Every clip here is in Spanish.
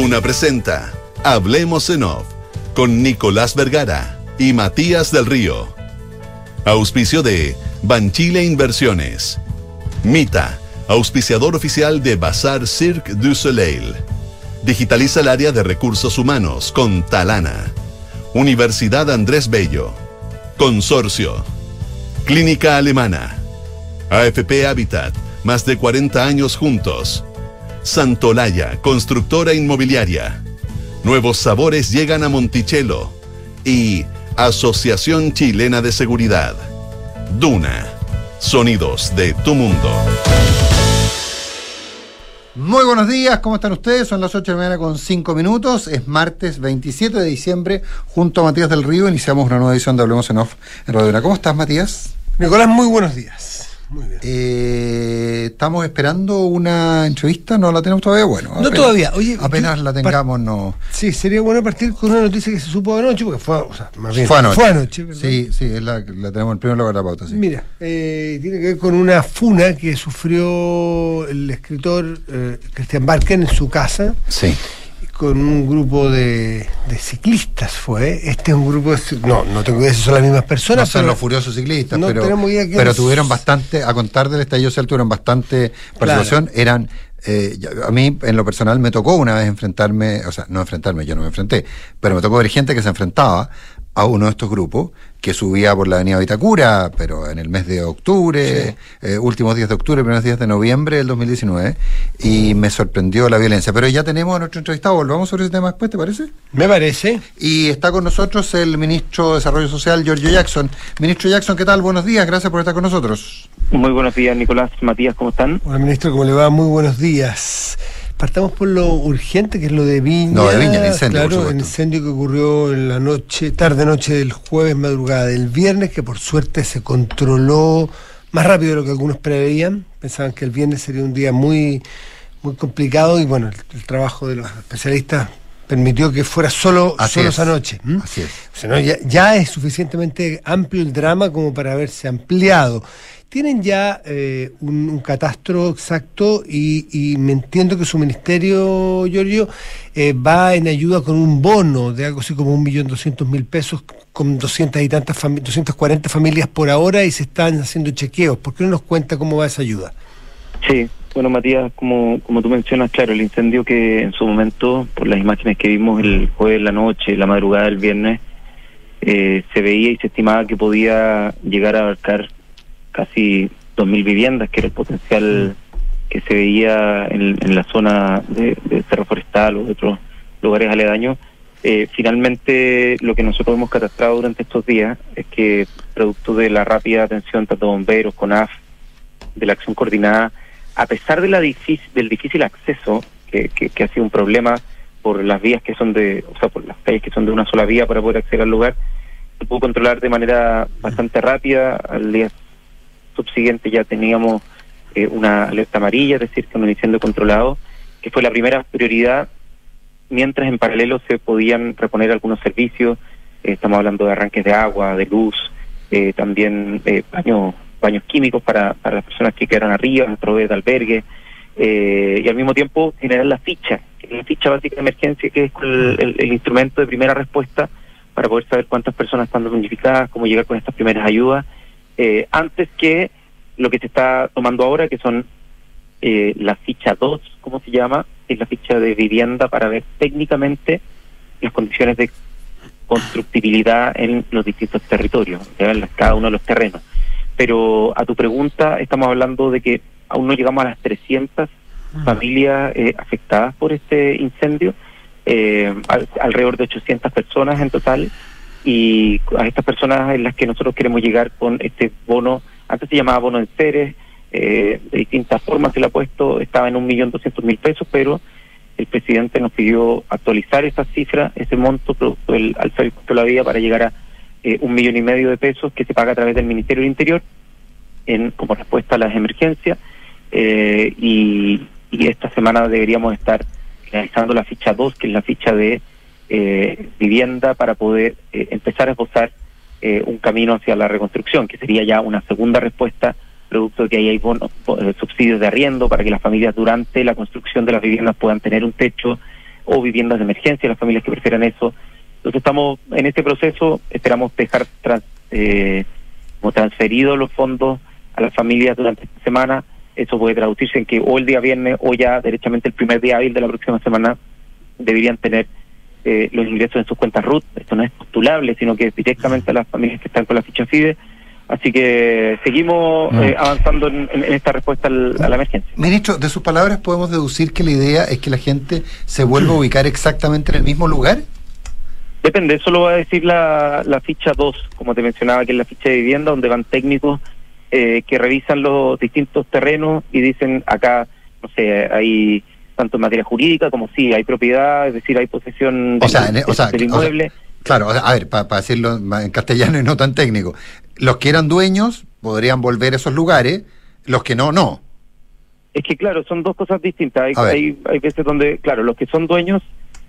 Duna presenta Hablemos en Off con Nicolás Vergara y Matías del Río. Auspicio de Banchile Inversiones. Mita, auspiciador oficial de Bazar Cirque du Soleil. Digitaliza el área de recursos humanos con Talana. Universidad Andrés Bello. Consorcio. Clínica Alemana. AFP Habitat. Más de 40 años juntos. Santolaya, constructora inmobiliaria. Nuevos sabores llegan a Monticello. Y Asociación Chilena de Seguridad. Duna. Sonidos de tu mundo. Muy buenos días, ¿cómo están ustedes? Son las 8 de la mañana con 5 minutos. Es martes 27 de diciembre. Junto a Matías del Río iniciamos una nueva edición de Hablemos en Off en Radio ¿Cómo estás, Matías? Nicolás, muy buenos días. Muy bien. Eh, estamos esperando una entrevista, no la tenemos todavía. Bueno, no todavía. Oye, apenas la tengamos, no. Sí, sería bueno partir con una noticia que se supo anoche, porque fue, o sea, más bien, fue anoche. Fue anoche sí, sí, es la, la tenemos en primer lugar la pauta. Sí. Mira, eh, tiene que ver con una funa que sufrió el escritor eh, Christian Barker en su casa. Sí con un grupo de, ciclistas fue. Este es un grupo de, No, no tengo idea si son las mismas personas. No son los furiosos ciclistas, pero, pero tuvieron bastante, a contar del estallido social, tuvieron bastante participación. Eran eh, a mí, en lo personal, me tocó una vez enfrentarme, o sea, no enfrentarme, yo no me enfrenté, pero me tocó ver gente que se enfrentaba a uno de estos grupos que subía por la avenida Vitacura, pero en el mes de octubre, eh, últimos días de octubre, primeros días de noviembre del 2019, y me sorprendió la violencia. Pero ya tenemos a nuestro entrevistado, volvamos sobre ese tema después, ¿te parece? Me parece. Y está con nosotros el ministro de Desarrollo Social, Giorgio Jackson. Ministro Jackson, ¿qué tal? Buenos días, gracias por estar con nosotros. Muy buenos días, Nicolás, Matías, ¿cómo están? Hola, ministro, ¿cómo le va? Muy buenos días. Partamos por lo urgente, que es lo de Viña. No, de Viña, el incendio. Claro, el incendio que ocurrió en la noche, tarde noche del jueves, madrugada del viernes, que por suerte se controló más rápido de lo que algunos preveían. Pensaban que el viernes sería un día muy, muy complicado y bueno, el, trabajo de los especialistas permitió que fuera solo, solo esa noche. Así es. O sea, ya, ya es suficientemente amplio el drama como para haberse ampliado tienen ya eh, un, catastro exacto y, me entiendo que su ministerio, Giorgio, eh, va en ayuda con un bono de algo así como un millón doscientos mil pesos con doscientas y tantas 240 familias por ahora y se están haciendo chequeos. ¿Por qué no nos cuenta cómo va esa ayuda? Sí, bueno Matías, como, como tú mencionas, claro, el incendio que en su momento, por las imágenes que vimos el jueves, la noche, la madrugada del viernes, eh, se veía y se estimaba que podía llegar a abarcar casi 2.000 viviendas, que era el potencial que se veía en, la zona de, Cerro Forestal o de otros lugares aledaños. Eh, finalmente, lo que nosotros hemos catastrado durante estos días es que, producto de la rápida atención tanto de bomberos, CONAF, de la acción coordinada, a pesar de la difícil, del difícil acceso, que, que, ha sido un problema por las vías que son de, o sea, por las calles que son de una sola vía para poder acceder al lugar, se pudo controlar de manera bastante rápida. Al día subsiguiente ya teníamos eh, una alerta amarilla, es decir, que un incendio controlado, que fue la primera prioridad, mientras en paralelo se podían reponer algunos servicios, eh, estamos hablando de arranques de agua, de luz, eh, también baños, baños químicos para, para las personas que quedaron arriba, provee de albergue, y al mismo tiempo generar la ficha, la ficha básica de emergencia, que es el, el, instrumento de primera respuesta para poder saber cuántas personas están damnificadas, cómo llegar con estas primeras ayudas eh, antes que lo que se está tomando ahora, que son eh, la ficha 2, ¿cómo se llama? Es la ficha de vivienda para ver técnicamente las condiciones de constructibilidad en los distintos territorios, en cada uno de los terrenos. Pero a tu pregunta, estamos hablando de que aún no llegamos a las 300 familias eh, afectadas por este incendio, eh, alrededor de 800 personas en total, y a estas personas en las que nosotros queremos llegar con este bono, antes se llamaba bono en seres, eh, de distintas formas se le ha puesto, estaba en un millón doscientos mil pesos, pero el presidente nos pidió actualizar esa cifra, ese monto, producto del alza de la vida, para llegar a eh, un millón y medio de pesos que se paga a través del Ministerio del Interior en como respuesta a las emergencias. Eh, y, y esta semana deberíamos estar realizando la ficha 2, que es la ficha de eh, vivienda para poder eh, empezar a esbozar eh, un camino hacia la reconstrucción, que sería ya una segunda respuesta, producto de que ahí hay subsidios de arriendo para que las familias durante la construcción de las viviendas puedan tener un techo o viviendas de emergencia, las familias que prefieran eso. Entonces estamos en este proceso, esperamos dejar eh, como transferidos los fondos a las familias durante esta semana. Eso puede traducirse en que o el día viernes o ya derechamente el primer día hábil de la próxima semana deberían tener eh, los ingresos en sus cuentas RUT. Esto no es postulable, sino que es directamente a las familias que están con la ficha FIDE. Así que seguimos mm. eh, avanzando en, esta respuesta a la emergencia. Ministro, de sus palabras podemos deducir que la idea es que la gente se vuelva a ubicar exactamente en el mismo lugar. Depende, eso lo va a decir la, la ficha 2, como te mencionaba, que es la ficha de vivienda, donde van técnicos eh, que revisan los distintos terrenos y dicen acá, no sé, hay tanto en materia jurídica como sí, hay propiedad, es decir, hay posesión o sea, del, inmueble. claro, a ver, para decirlo en castellano y no tan técnico, los que eran dueños podrían volver a esos lugares, los que no, no. Es que claro, son dos cosas distintas. Hay, hay, veces donde, claro, los que son dueños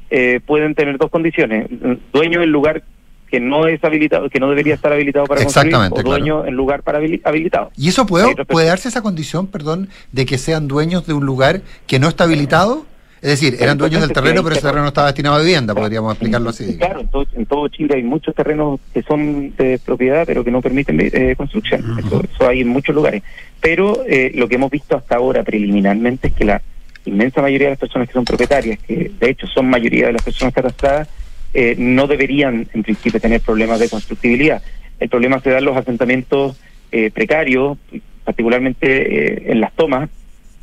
eh, pueden tener dos condiciones. Dueño del lugar que no es habilitado, que no debería estar habilitado para construir, o dueño en lugar para habilitado. ¿Y eso puede, puede darse esa condición, perdón, de que sean dueños de un lugar que no está habilitado? Es decir, eran dueños del terreno, pero ese terreno no estaba destinado a vivienda, podríamos explicarlo así. Claro, en todo, Chile hay muchos terrenos que son de propiedad, pero que no permiten eh, construcción. eso, hay en muchos lugares. Pero eh, lo que hemos visto hasta ahora preliminarmente es que la inmensa mayoría de las personas que son propietarias, que de hecho son mayoría de las personas catastradas, eh, no deberían en principio tener problemas de constructibilidad. El problema se da en los asentamientos precarios, particularmente en las tomas,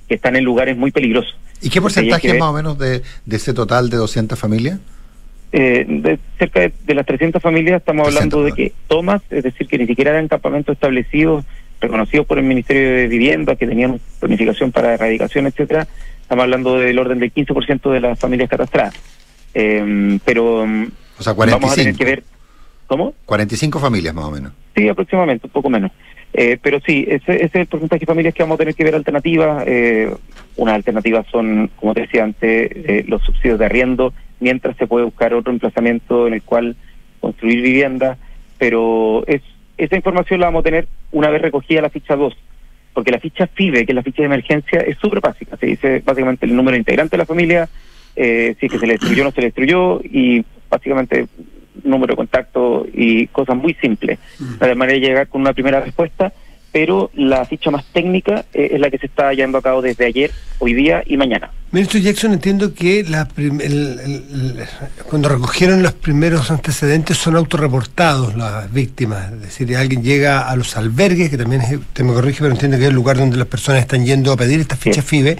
que están en lugares muy peligrosos. ¿Y qué porcentaje más o menos de, ese total de 200 familias? Eh, de cerca de, las 300 familias estamos hablando de que tomas, es decir, que ni siquiera eran campamentos establecidos, reconocidos por el Ministerio de Vivienda, que tenían planificación para erradicación, etcétera. Estamos hablando del orden del 15% de las familias catastradas. Eh, pero o sea, 45. vamos a tener que ver. ¿Cómo? 45 familias más o menos. Sí, aproximadamente, un poco menos. Eh, pero sí, ese, es el porcentaje de familias que vamos a tener que ver alternativas. Eh, una alternativa son, como te decía antes, eh, los subsidios de arriendo, mientras se puede buscar otro emplazamiento en el cual construir vivienda, pero es, esa información la vamos a tener una vez recogida la ficha 2, porque la ficha FIBE, que es la ficha de emergencia, es súper básica, se dice básicamente el número integrante de la familia, eh, si es que se le destruyó o no se le destruyó, y básicamente número de contacto y cosas muy simples, de manera de llegar con una primera respuesta, pero la ficha más técnica eh, es la que se está llevando a cabo desde ayer, hoy día y mañana. Ministro Jackson, entiendo que la cuando recogieron los primeros antecedentes son autorreportados las víctimas, es decir, alguien llega a los albergues, que también es, usted me corrige, pero entiendo que es el lugar donde las personas están yendo a pedir esta ficha FIBE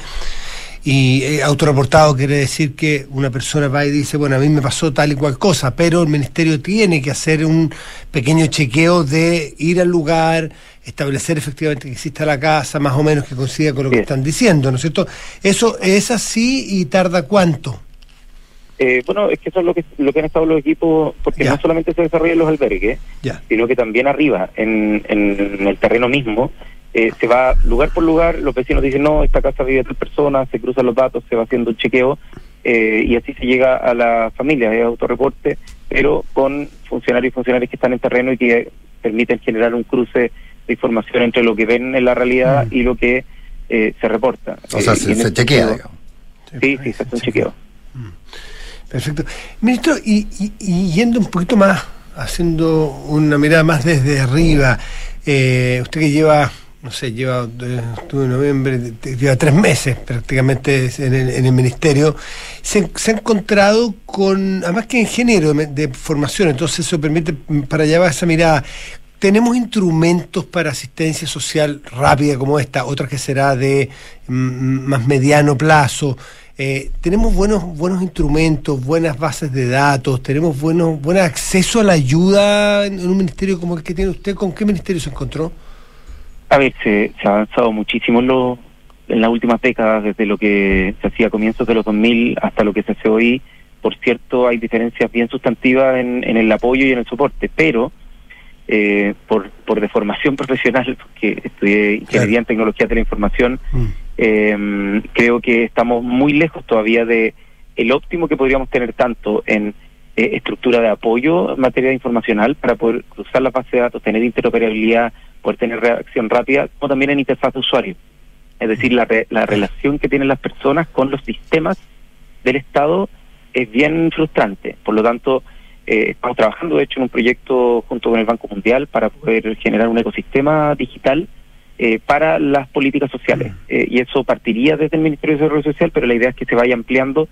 y eh, autorreportado quiere decir que una persona va y dice, bueno, a mí me pasó tal y cual cosa, pero el ministerio tiene que hacer un pequeño chequeo de ir al lugar, establecer efectivamente que exista la casa, más o menos que coincida con lo que están diciendo, ¿no es cierto? ¿Eso es así y tarda cuánto? Eh, bueno, es que eso es lo que, lo que han estado los equipos, porque no solamente se desarrollan los albergues, sino que también arriba, en, en el terreno mismo, eh, se va lugar por lugar, los vecinos dicen, no, esta casa vive tal persona, se cruzan los datos, se va haciendo un chequeo eh, y así se llega a la familia, es autorreporte, pero con funcionarios y funcionarios que están en terreno y que permiten generar un cruce de información entre lo que ven en la realidad mm. y lo que eh, se reporta. O sea, se, chequea, digamos. Sí, sí, se hace un chequeo. Mm. Perfecto. Ministro, y, y, yendo un poquito más, haciendo una mirada más desde arriba, usted que lleva no sé, lleva, estuve en noviembre, lleva tres meses prácticamente en el, ministerio, se, ha encontrado con, además que en género de, formación, entonces eso permite para llevar esa mirada. Tenemos instrumentos para asistencia social rápida como esta, otra que será de más mediano plazo. Eh, tenemos buenos buenos instrumentos, buenas bases de datos, tenemos buenos buen acceso a la ayuda en un ministerio como el que tiene usted. ¿Con qué ministerio se encontró? A ver, se, ha avanzado muchísimo en, lo, en las últimas décadas, desde lo que se hacía a comienzos de los 2000 hasta lo que se hace hoy. Por cierto, hay diferencias bien sustantivas en, en el apoyo y en el soporte, pero eh, por, por deformación profesional, porque estudié ingeniería en tecnología de la información, mm. eh, creo que estamos muy lejos todavía de el óptimo que podríamos tener tanto en eh, estructura de apoyo en materia informacional para poder cruzar la base de datos, tener interoperabilidad, poder tener reacción rápida, como también en interfaz de usuario. Es decir, la, la relación que tienen las personas con los sistemas del Estado es bien frustrante. Por lo tanto, eh, estamos trabajando, de hecho, en un proyecto junto con el Banco Mundial para poder generar un ecosistema digital eh, para las políticas sociales. Mm. y eso partiría desde el Ministerio de Desarrollo Social, pero la idea es que se vaya ampliando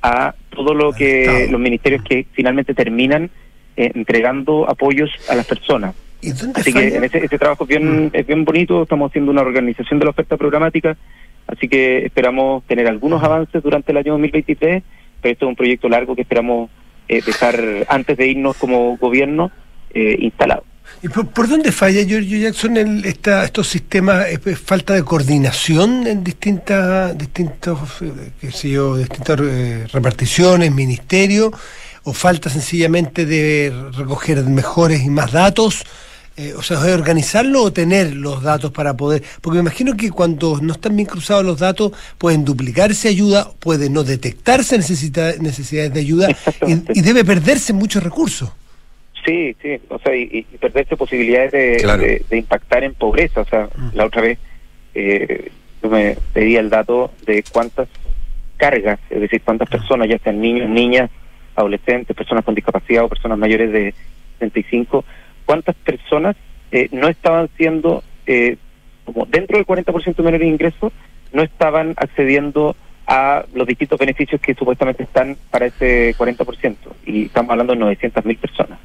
a todo lo que los ministerios que finalmente terminan entregando apoyos a las personas. Así que ese, trabajo es bien, mm. es bien bonito, estamos haciendo una organización de la oferta programática, así que esperamos tener algunos avances durante el año 2023, pero esto es un proyecto largo que esperamos eh, dejar antes de irnos como gobierno eh, instalado. ¿Y por, dónde falla, Giorgio Jackson, el, esta, estos sistemas? ¿Es, falta de coordinación en distintas, distintos, eh, qué sé yo, distintas reparticiones, ministerios? ¿O falta sencillamente de recoger mejores y más datos? Eh, o sea, organizarlo o tener los datos para poder, porque me imagino que cuando no están bien cruzados los datos pueden duplicarse ayuda, puede no detectarse necesidades de ayuda y, debe perderse muchos recursos. Sí, sí, o sea, y, perderse posibilidades de, impactar en pobreza. O sea, mm. la otra vez eh, yo me pedía el dato de cuántas cargas, es decir, cuántas personas, ya sean niños, niñas, adolescentes, personas con discapacidad o personas mayores de 65, cuántas personas eh, no estaban siendo, eh, como dentro del 40% de menores ingresos, no estaban accediendo a los distintos beneficios que supuestamente están para ese 40%. Y estamos hablando de 900.000 personas.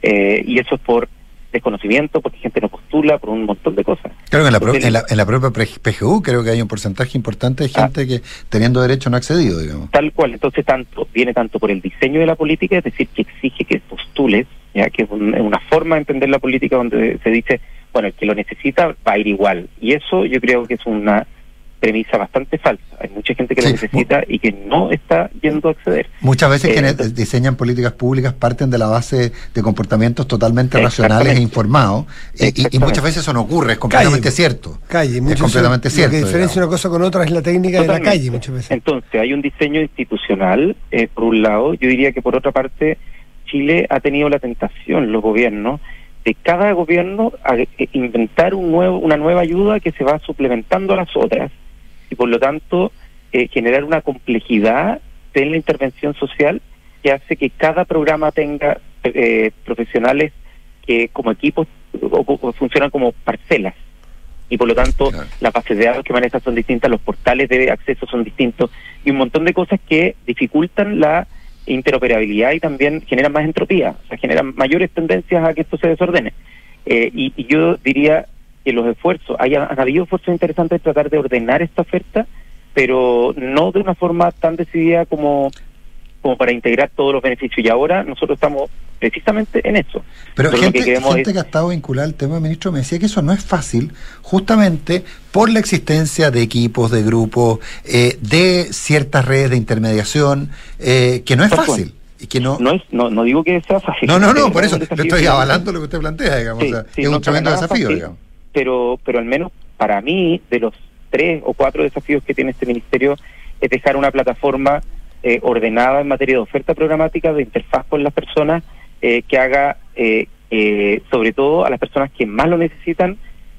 Eh, y eso es por desconocimiento, porque gente no postula, por un montón de cosas. Claro, en la, en la, propia PGU creo que hay un porcentaje importante de gente ah. que teniendo derecho no ha accedido, digamos. Tal cual, entonces tanto viene tanto por el diseño de la política, es decir, que exige que postules, ya que es, una forma de entender la política donde se dice, bueno, el que lo necesita va a ir igual. Y eso yo creo que es una premisa bastante falsa. Hay mucha gente que lo necesita y que no está yendo a acceder. Muchas veces quienes eh, diseñan políticas públicas parten de la base de comportamientos totalmente racionales e informados y, muchas veces eso no ocurre, es completamente cierto. Calle, es completamente cierto. Lo que diferencia una cosa con otra es la técnica de la calle muchas veces. Entonces, hay un diseño institucional, eh, por un lado, yo diría que por otra parte, Chile ha tenido la tentación, los gobiernos, de cada gobierno eh, inventar un nuevo, una nueva ayuda que se va suplementando a las otras y por lo tanto eh, generar una complejidad en la intervención social que hace que cada programa tenga eh, profesionales que como equipos o, funcionan como parcelas. Y por lo tanto las bases de datos que manejan son distintas, los portales de acceso son distintos y un montón de cosas que dificultan la interoperabilidad y también generan más entropía, o sea, generan mayores tendencias a que esto se desordene. Eh, y, yo diría que los esfuerzos, haya, han habido esfuerzos interesantes de tratar de ordenar esta oferta, pero no de una forma tan decidida como, como para integrar todos los beneficios. Y ahora nosotros estamos precisamente en eso. Pero gente, que, gente que ha estado vinculada al tema, ministro, me decía que eso no es fácil, justamente por la existencia de equipos, de grupos, eh, de ciertas redes de intermediación, eh, que no es fácil. Y que no... No, es, no, no digo que sea fácil. No, no, no, por eso le estoy avalando lo que usted plantea, digamos. es un tremendo desafío, digamos pero, pero al menos para mí, de los tres o cuatro desafíos que tiene este ministerio, es dejar una plataforma eh, ordenada en materia de oferta programática, de interfaz con las personas, eh, que haga, eh, sobre todo a las personas que más lo necesitan,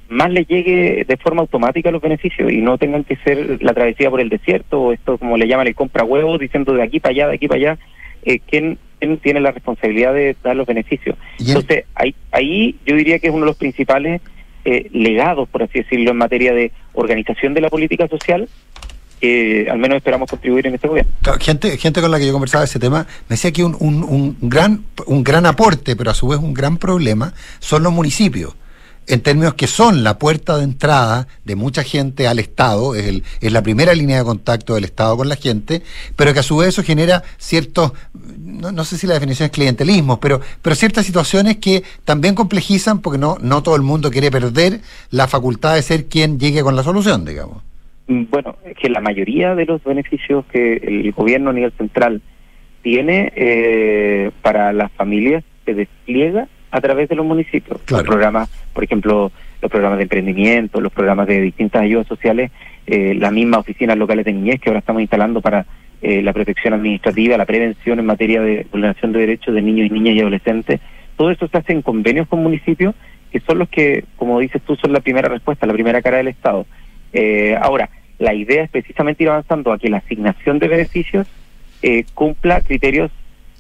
más les llegue de forma automática los beneficios y no tengan que ser la travesía por el desierto o esto como le llaman el compra huevos, diciendo de aquí para allá, de aquí para allá, ¿quién, tiene la responsabilidad de dar los beneficios? Entonces, ahí, ahí yo diría que es uno de los principales eh, legados, por así decirlo, en materia de organización de la política social, que al menos esperamos contribuir en este gobierno. Gente, gente con la que yo conversaba ese tema me decía que un, un, un, gran, un gran aporte, pero a su vez un gran problema, son los municipios en términos que son la puerta de entrada de mucha gente al Estado, es, el, es la primera línea de contacto del Estado con la gente, pero que a su vez eso genera ciertos, no, sé si la definición es clientelismo, pero, pero ciertas situaciones que también complejizan porque no, no todo el mundo quiere perder la facultad de ser quien llegue con la solución, digamos. Mm, bueno, es que la mayoría de los beneficios que el gobierno a nivel central tiene eh, para las familias se despliega a través de los municipios. Los programas, por ejemplo, los programas de emprendimiento, los programas de distintas ayudas sociales, eh, las mismas oficinas locales de niñez que ahora estamos instalando para eh, la protección administrativa, la prevención en materia de vulneración de derechos de niños y niñas y adolescentes. Todo esto se hace en convenios con municipios que son los que, como dices tú, son la primera respuesta, la primera cara del Estado. Eh, ahora, la idea es precisamente ir avanzando a que la asignación de beneficios eh, cumpla criterios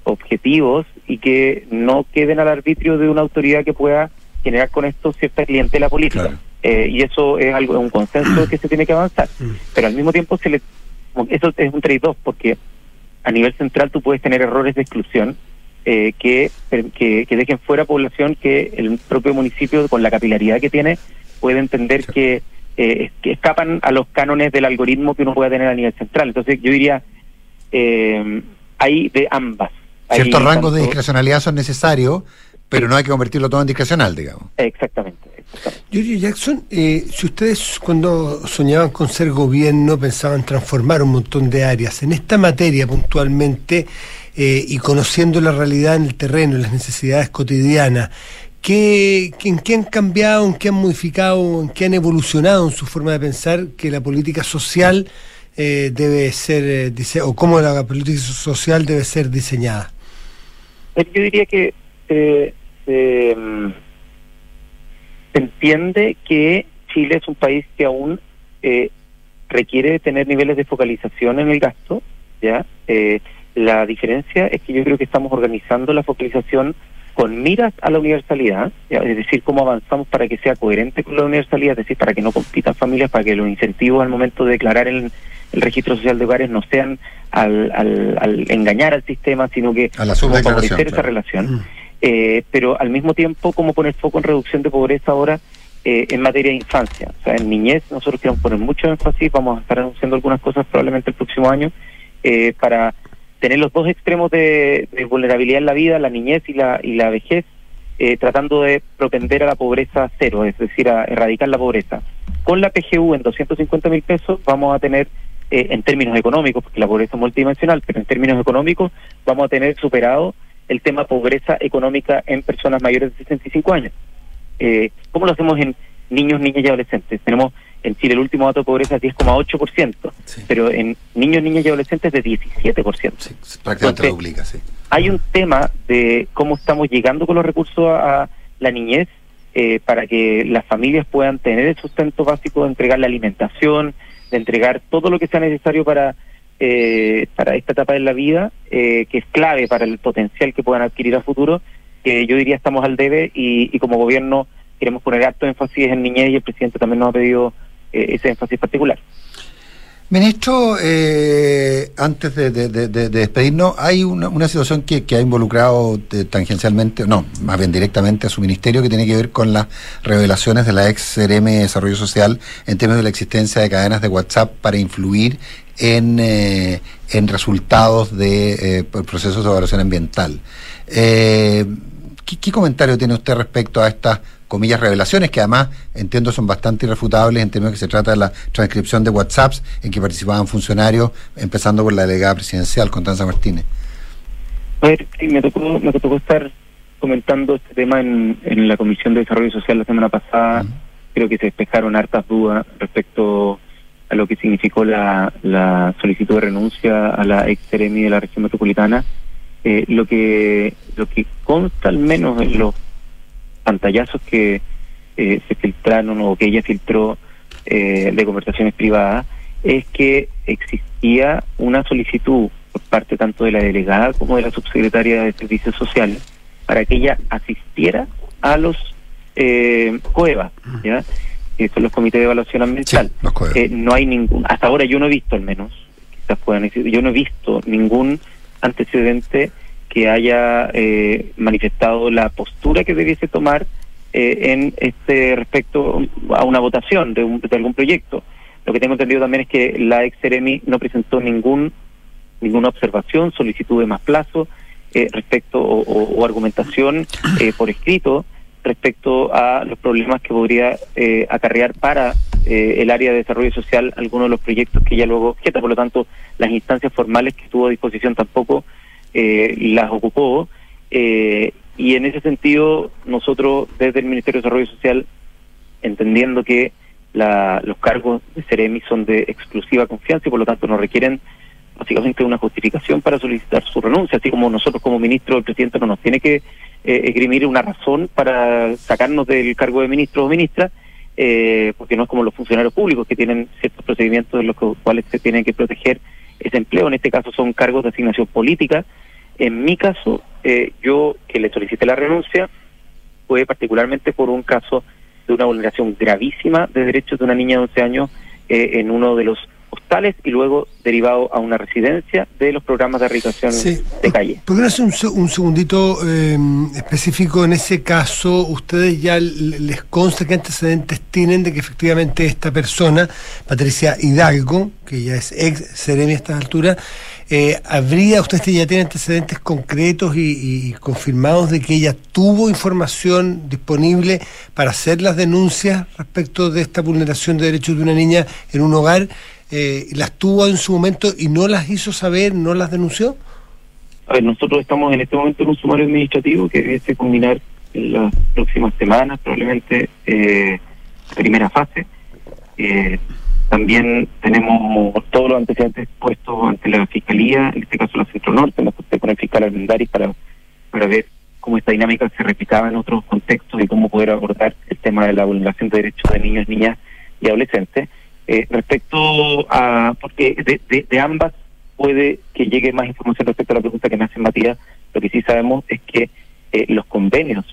objetivos y que no queden al arbitrio de una autoridad que pueda generar con esto cierta clientela política. Eh, y eso es algo, un consenso que se tiene que avanzar. Mm. Pero al mismo tiempo se le, eso es un trade-off porque a nivel central tú puedes tener errores de exclusión eh, que, que, dejen fuera población que el propio municipio, con la capilaridad que tiene, puede entender que, eh, que escapan a los cánones del algoritmo que uno pueda tener a nivel central. Entonces yo diría, eh, hay de ambas. Ciertos rangos de discrecionalidad son necesarios, pero no hay que convertirlo todo en discrecional, digamos. Exactamente. Yuri Jackson, eh, si ustedes cuando soñaban con ser gobierno pensaban transformar un montón de áreas, en esta materia puntualmente eh, y conociendo la realidad en el terreno, las necesidades cotidianas, ¿qué, ¿en qué han cambiado, en qué han modificado, en qué han evolucionado en su forma de pensar que la política social eh, debe ser, o cómo la política social debe ser diseñada? Yo diría que mm, se entiende que Chile es un país que aún eh, requiere tener niveles de focalización en el gasto, ¿ya? Eh, la diferencia es que yo creo que estamos organizando la focalización con miras a la universalidad, es decir, cómo avanzamos para que sea coherente con la universalidad, es decir, para que no compitan familias, para que los incentivos al momento de declarar el, el registro social de hogares no sean al, al, engañar al sistema, sino que a favorecer esa relación. Mm. Eh, pero al mismo tiempo cómo poner foco en reducción de pobreza ahora eh, en materia de infancia. O sea, en niñez nosotros queremos poner mucho énfasis, vamos a estar anunciando algunas cosas probablemente el próximo año, eh, para tener los dos extremos de, vulnerabilidad en la vida, la niñez y la, y la vejez, tratando de propender a la pobreza cero, es decir, a erradicar la pobreza. Con la PGU en 250 mil pesos vamos a tener en términos económicos, porque la pobreza es multidimensional, pero en términos económicos vamos a tener superado el tema pobreza económica en personas mayores de 65 años. Eh, ¿Cómo lo hacemos en niños, niñas y adolescentes? Tenemos en Chile el último dato de pobreza es 10,8%, pero en niños, niñas y adolescentes de 17%. Sí, prácticamente duplica, sí. Hay un tema de cómo estamos llegando con los recursos a, la niñez eh, para que las familias puedan tener el sustento básico de entregar la alimentación, de entregar todo lo que sea necesario para eh, para esta etapa de la vida, eh, que es clave para el potencial que puedan adquirir a futuro, que yo diría estamos al debe y, como gobierno queremos poner alto énfasis en niñez y el presidente también nos ha pedido ese énfasis particular. Ministro, eh, antes de, despedirnos, hay una, situación que, ha involucrado tangencialmente, no, más bien directamente a su ministerio, que tiene que ver con las revelaciones de la ex CRM de Desarrollo Social en términos de la existencia de cadenas de WhatsApp para influir en, eh, en resultados de eh, procesos de evaluación ambiental. Eh, ¿qué, comentario tiene usted respecto a estas comillas revelaciones que además entiendo son bastante irrefutables en términos que se trata de la transcripción de WhatsApps en que participaban funcionarios, empezando por la delegada presidencial, Constanza Martínez? A ver, sí, me tocó, me tocó estar comentando este tema en, en la Comisión de Desarrollo Social la semana pasada. Creo que se despejaron hartas dudas respecto a lo que significó la, la solicitud de renuncia a la ex de la región metropolitana. Eh, lo que lo que consta al menos en los pantallazos que eh, se filtraron o que ella filtró eh, de conversaciones privadas es que existía una solicitud por parte tanto de la delegada como de la subsecretaria de Servicios Sociales para que ella asistiera a los eh, COEVA, ¿ya? que son los comités de evaluación ambiental. Eh, no hay ningún, hasta ahora yo no he visto al menos, quizás puedan decir, yo no he visto ningún antecedente que haya eh, manifestado la postura que debiese tomar eh, en este respecto a una votación de, un, de algún proyecto. Lo que tengo entendido también es que la ex Ceremi no presentó ningún ninguna observación, solicitud de más plazo respecto o, argumentación por escrito respecto a los problemas que podría eh, acarrear para eh, el área de desarrollo social algunos de los proyectos que ella luego objeta. Por lo tanto, las instancias formales que tuvo a disposición tampoco eh, las ocupó. y en ese sentido, nosotros desde el Ministerio de Desarrollo Social, entendiendo que la, los cargos de Ceremi son de exclusiva confianza y por lo tanto no requieren básicamente una justificación para solicitar su renuncia, así como nosotros como ministro, el presidente no nos tiene que eh, esgrimir una razón para sacarnos del cargo de ministro o ministra, eh, porque no es como los funcionarios públicos que tienen ciertos procedimientos en los cuales se tienen que proteger ese empleo. En este caso son cargos de asignación política. En mi caso, eh, yo que le solicité la renuncia fue particularmente por un caso de una vulneración gravísima de derechos de una niña de 11 años eh, en uno de los hostales y luego derivado a una residencia de los programas de rehabilitación de calle. ¿Por qué no hacer un, segundito eh, específico en ese caso? ¿Ustedes ya les consta qué antecedentes tienen de que efectivamente esta persona, Patricia Hidalgo, que ya es ex Seremi a estas alturas, eh, ¿habría, ustedes ya tienen antecedentes concretos y, confirmados de que ella tuvo información disponible para hacer las denuncias respecto de esta vulneración de derechos de una niña en un hogar? Eh, ¿Las tuvo en su momento y no las hizo saber, no las denunció? A ver, nosotros estamos en este momento en un sumario administrativo que debe culminar en las próximas semanas, probablemente eh, primera fase. Eh, también tenemos todos los antecedentes puestos ante la Fiscalía, en este caso la Centro Norte, la con el fiscal para, para ver cómo esta dinámica se replicaba en otros contextos y cómo poder abordar el tema de la vulneración de derechos de niños, niñas y adolescentes. Eh, respecto a, porque de, de, ambas puede que llegue más información respecto a la pregunta que me hace Matías, lo que sí sabemos es que eh, los convenios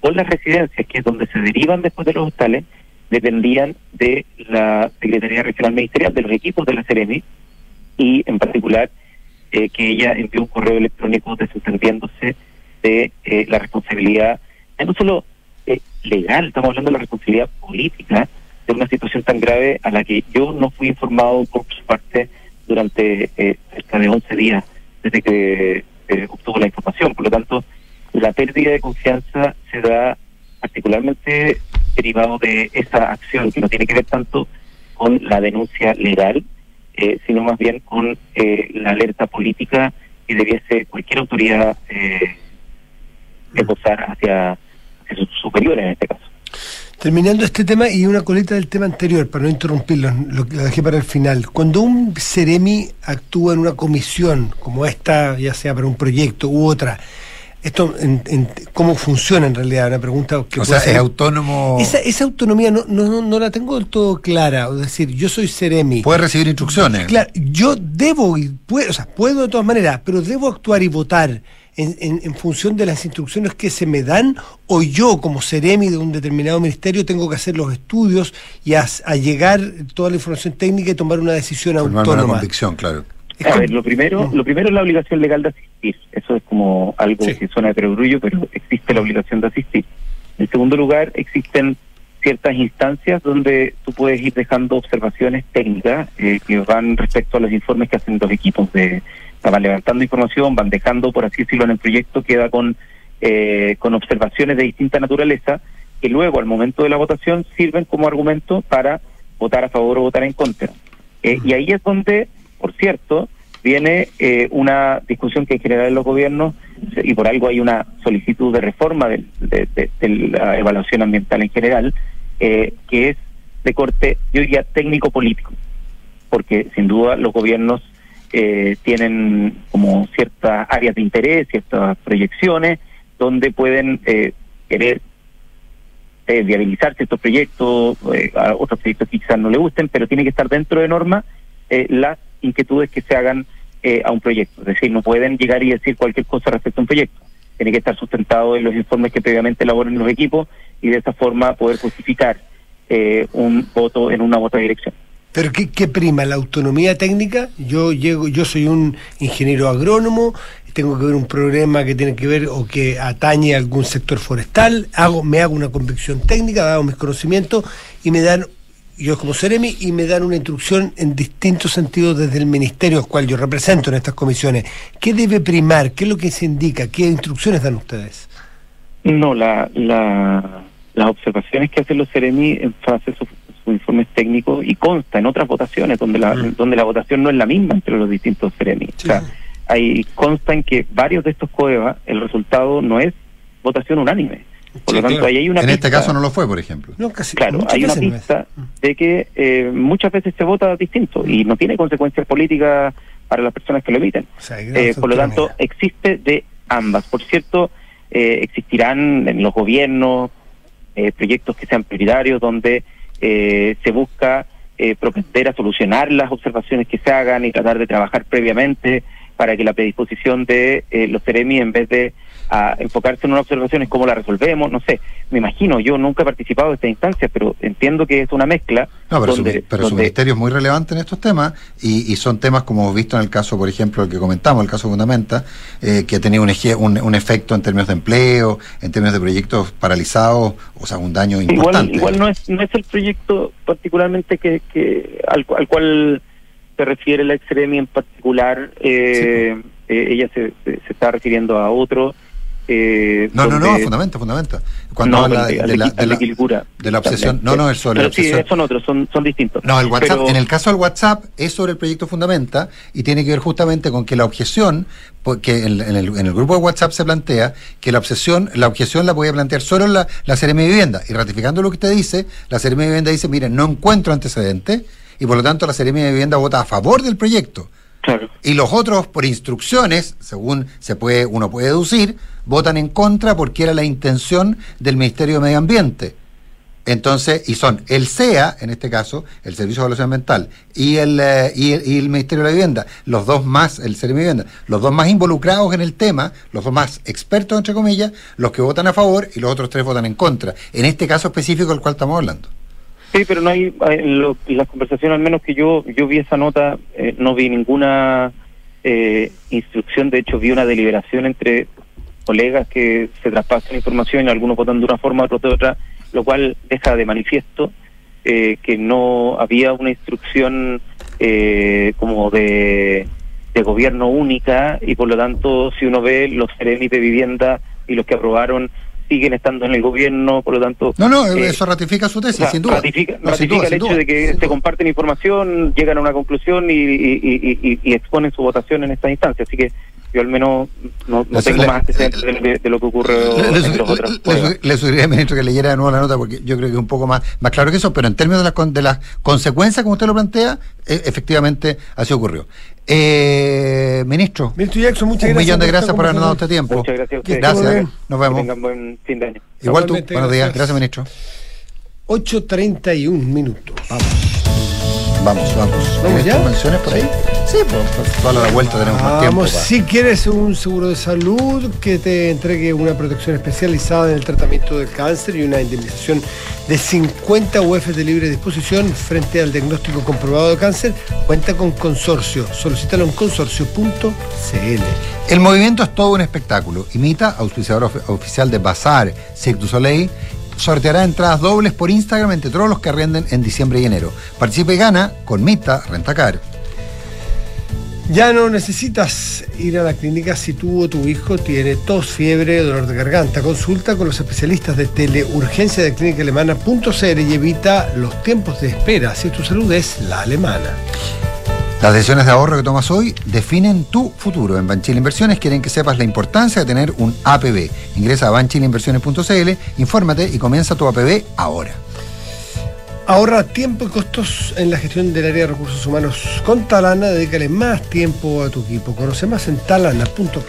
con las residencias, que es donde se derivan después de los hostales, dependían de la Secretaría Regional Ministerial, de los equipos de la Ceremi, y en particular eh, que ella envió un correo electrónico desentendiéndose de eh, la responsabilidad, no solo eh, legal, estamos hablando de la responsabilidad política de una situación tan grave a la que yo no fui informado por su parte durante cerca de 11 días desde que obtuvo la información. Por lo tanto, la pérdida de confianza se da particularmente derivado de esa acción que no tiene que ver tanto con la denuncia legal, eh, sino más bien con eh, la alerta política que debiese cualquier autoridad eh, hacia, hacia sus superiores en este caso. Terminando este tema y una colita del tema anterior, para no interrumpirlo, lo, lo dejé para el final. Cuando un Ceremi actúa en una comisión como esta, ya sea para un proyecto u otra, esto en, cómo funciona en realidad, una pregunta que... O sea, es autónomo... Esa, esa autonomía no, no, no, la tengo del todo clara, es decir, yo soy Ceremi. Puede recibir instrucciones. Claro, yo debo, y puedo, o sea, puedo de todas maneras, pero debo actuar y votar en, en, función de las instrucciones que se me dan, o yo como Ceremi de un determinado ministerio tengo que hacer los estudios y a, llegar toda la información técnica y tomar una decisión autónoma. Una convicción, claro. A ver, lo primero, lo primero es la obligación legal de asistir. Eso es como algo que suena de perogrullo, pero existe la obligación de asistir. En segundo lugar, existen ciertas instancias donde tú puedes ir dejando observaciones técnicas eh, que van respecto a los informes que hacen los equipos de van levantando información, van dejando, por así decirlo, en el proyecto queda con eh, con observaciones de distinta naturaleza que luego al momento de la votación sirven como argumento para votar a favor o votar en contra. Eh, y ahí es donde por cierto, viene eh, una discusión que en general en los gobiernos, y por algo hay una solicitud de reforma de, la evaluación ambiental en general, eh, que es de corte, yo diría, técnico-político, porque sin duda los gobiernos eh, tienen como ciertas áreas de interés, ciertas proyecciones, donde pueden querer viabilizar ciertos proyectos, a otros proyectos que quizás no le gusten, pero tiene que estar dentro de normas las inquietudes que se hagan eh, a un proyecto. Es decir, no pueden llegar y decir cualquier cosa respecto a un proyecto. Tiene que estar sustentado en los informes que previamente elaboren los equipos y de esa forma poder justificar eh, un voto en una otra dirección. Pero ¿qué, prima? ¿La autonomía técnica? Yo llego, yo soy un ingeniero agrónomo, tengo que ver un problema que tiene que ver o que atañe a algún sector forestal, hago, me hago una convicción técnica, hago mis conocimientos y me dan yo como Seremi y me dan una instrucción en distintos sentidos desde el ministerio al cual yo represento en estas comisiones. ¿Qué debe primar? ¿Qué es lo que se indica? ¿Qué instrucciones dan ustedes? No, la, la, las observaciones que hacen los Seremi en fase sus, informes técnicos y consta en otras votaciones donde la, mm. donde la votación no es la misma entre los distintos Seremi. O sea, ahí consta en que varios de estos COEVA el resultado no es votación unánime por lo tanto, ahí hay una En este caso no lo fue, por ejemplo. claro, hay una pista de que eh, muchas veces se vota distinto y no tiene consecuencias políticas para las personas que lo emiten. Eh, por lo tanto, existe de ambas. Por cierto, eh, existirán en los gobiernos proyectos que sean prioritarios donde se busca eh, propender a solucionar las observaciones que se hagan y tratar de trabajar previamente para que la predisposición de eh, los CEREMI, en vez de a enfocarse en una observación es cómo la resolvemos, no sé, me imagino, yo nunca he participado de esta instancia, pero entiendo que es una mezcla. No, pero, su, ministerio es muy relevante en estos temas y, son temas como hemos visto en el caso, por ejemplo, el que comentamos, el caso Fundamenta, eh, que ha tenido un, un, efecto en términos de empleo, en términos de proyectos paralizados, o sea, un daño importante. Igual, no, es, no es el proyecto particularmente que, que al, cual se refiere la Extremi en particular, eh, eh, ella se, se, está refiriendo a otro. Eh, no, no, no, fundamenta, fundamenta. Cuando habla de, la, de, la, de, la, obsesión. No, no, es sobre la obsesión. Sí, son otros, son, son distintos. No, el WhatsApp, en el caso del WhatsApp es sobre el proyecto Fundamenta y tiene que ver justamente con que la objeción, porque en, en, el, en el grupo de WhatsApp se plantea que la obsesión, la objeción la voy a plantear solo la, la de Vivienda. Y ratificando lo que usted dice, la de Vivienda dice, miren, no encuentro antecedentes y por lo tanto la de Vivienda vota a favor del proyecto. Y los otros, por instrucciones, según se puede, uno puede deducir, votan en contra porque era la intención del Ministerio de Medio Ambiente. Entonces, y son el CEA, en este caso, el Servicio de Evaluación Ambiental, y el, eh, y el, Ministerio de la Vivienda, los dos más, el Servicio de Vivienda, los dos más involucrados en el tema, los dos más expertos, entre comillas, los que votan a favor y los otros tres votan en contra. En este caso específico del cual estamos hablando. Sí, pero no hay, en, las conversaciones, al menos que yo yo vi esa nota, eh, no vi ninguna eh, instrucción, de hecho vi una deliberación entre colegas que se traspasan información, algunos votan de una forma, otros de otra, lo cual deja de manifiesto eh, que no había una instrucción como de, de gobierno única y por lo tanto si uno ve los serenis de vivienda y los que aprobaron siguen estando en el gobierno, por lo tanto... No, no, eh, eso ratifica su tesis, sin duda. Ratifica, el hecho de que se comparten información, llegan a una conclusión y, y, y, exponen su votación en esta instancia. Así que yo al menos no, tengo más antecedentes de, lo que ocurre le, en los otros. Le, sugeriría al ministro que leyera de nuevo la nota porque yo creo que es un poco más, más claro que eso, pero en términos de, de las consecuencias, como usted lo plantea, e, efectivamente así ocurrió. Eh, ministro, ministro Jackson, muchas un gracias. millón de gracias por habernos dado este tiempo. Muchas gracias. Gracias, nos vemos. Que tengan buen fin de año. Igual tú, buenos días. Gracias, ministro. 8.31 minutos. Vamos. Vamos, vamos. ¿Vamos ya? menciones por ahí? Sí, pues, toda la vuelta tenemos más tiempo. Vamos, si quieres un seguro de salud que te entregue una protección especializada en el tratamiento del cáncer y una indemnización de 50 UF de libre disposición frente al diagnóstico comprobado de cáncer, cuenta con consorcio. Solicítalo en consorcio.cl. El movimiento es todo un espectáculo. Imita, auspiciador oficial de Bazar, Cirque du Soleil, sorteará entradas dobles por Instagram entre todos los que arrenden en diciembre y enero. Participe y gana con Mita Rentacar. Ya no necesitas ir a la clínica si tú o tu hijo tiene tos, fiebre, dolor de garganta. Consulta con los especialistas de teleurgencia de clínica alemana.cl y evita los tiempos de espera si tu salud es la alemana. Las decisiones de ahorro que tomas hoy definen tu futuro. En Banchile Inversiones quieren que sepas la importancia de tener un APB. Ingresa a banchileinversiones.cl, infórmate y comienza tu APB ahora. Ahorra tiempo y costos en la gestión del área de recursos humanos con Talana. Dedícale más tiempo a tu equipo. Conoce más en talana.com.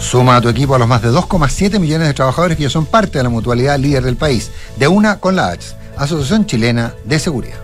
Suma a tu equipo a los más de 2,7 millones de trabajadores que ya son parte de la mutualidad líder del país. De una con la ACH, Asociación Chilena de Seguridad.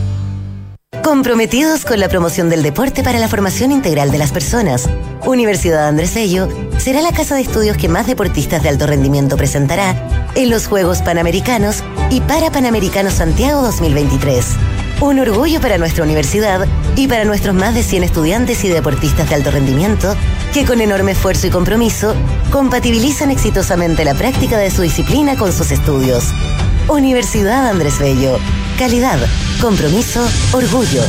Comprometidos con la promoción del deporte para la formación integral de las personas, Universidad Andrés Bello será la casa de estudios que más deportistas de alto rendimiento presentará en los Juegos Panamericanos y para Panamericanos Santiago 2023. Un orgullo para nuestra universidad y para nuestros más de 100 estudiantes y deportistas de alto rendimiento que con enorme esfuerzo y compromiso compatibilizan exitosamente la práctica de su disciplina con sus estudios. Universidad Andrés Bello. Calidad, compromiso, orgullo.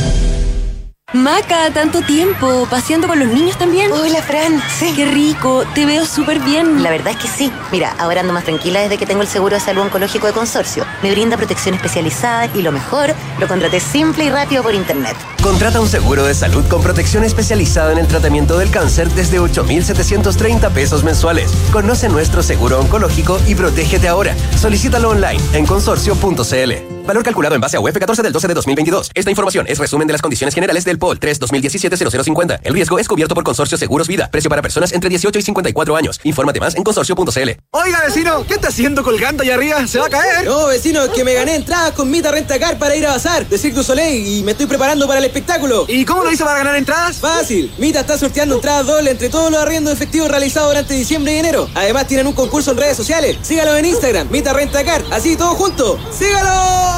Maca, tanto tiempo. ¿Paseando con los niños también? Hola, Fran. Sí. Qué rico. Te veo súper bien. La verdad es que sí. Mira, ahora ando más tranquila desde que tengo el seguro de salud oncológico de consorcio. Me brinda protección especializada y lo mejor, lo contraté simple y rápido por internet. Contrata un seguro de salud con protección especializada en el tratamiento del cáncer desde 8,730 pesos mensuales. Conoce nuestro seguro oncológico y protégete ahora. Solicítalo online en consorcio.cl. Valor calculado en base a UF 14 del 12 de 2022. Esta información es resumen de las condiciones generales del POL 3 2017-0050. El riesgo es cubierto por Consorcio Seguros Vida. Precio para personas entre 18 y 54 años. Infórmate más en consorcio.cl. Oiga, vecino, ¿qué está haciendo colgando allá arriba? ¿Se va a caer? No, vecino, que me gané entradas con Mita Rentacar para ir a bazar de Cirque du Soleil y me estoy preparando para el espectáculo. ¿Y cómo lo hizo para ganar entradas? Fácil. Mita está sorteando entradas doble entre todos los arriendos efectivos realizados durante diciembre y enero. Además, tienen un concurso en redes sociales. Sígalo en Instagram, Mita Rentacar. Así, todo junto. ¡Sígalo!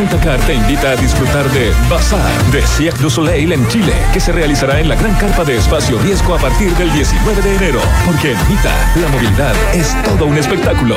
Te invita a disfrutar de Bazar de Cirque Soleil en Chile, que se realizará en la gran carpa de espacio riesgo a partir del 19 de enero. Porque en Mita, la movilidad es todo un espectáculo.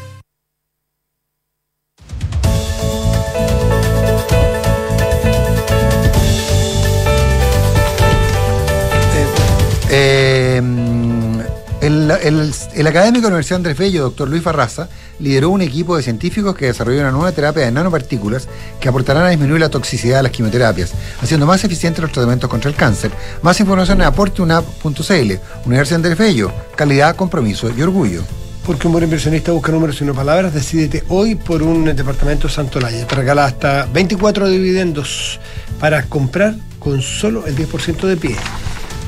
El, académico de la Universidad Andrés Bello, doctor Luis Farraza, lideró un equipo de científicos que desarrolló una nueva terapia de nanopartículas que aportarán a disminuir la toxicidad de las quimioterapias, haciendo más eficientes los tratamientos contra el cáncer. Más información en aporteunap.cl. Universidad Andrés Bello, calidad, compromiso y orgullo. Porque un buen inversionista busca números y no palabras, decídete hoy por un departamento Santolaya. Te regala hasta 24 dividendos para comprar con solo el 10% de pie.